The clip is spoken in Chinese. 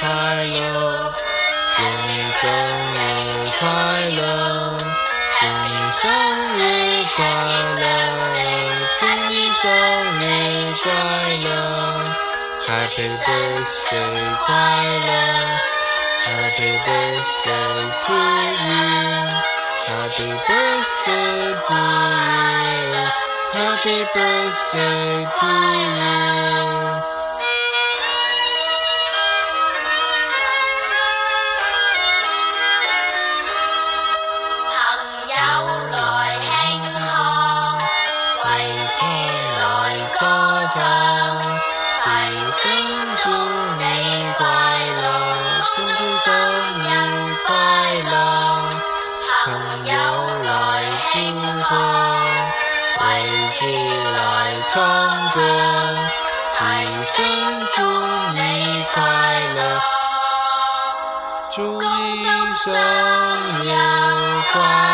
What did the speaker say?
快乐，祝你生日快乐，祝你生日快乐，祝你生日快乐，Happy Birthday 快乐，Happy Birthday to you，Happy Birthday to you，Happy Birthday。财来加增，齐声祝你快乐，祝你生日快乐，朋友来庆贺，为住来唱歌，齐声祝你快乐，祝你生日快乐。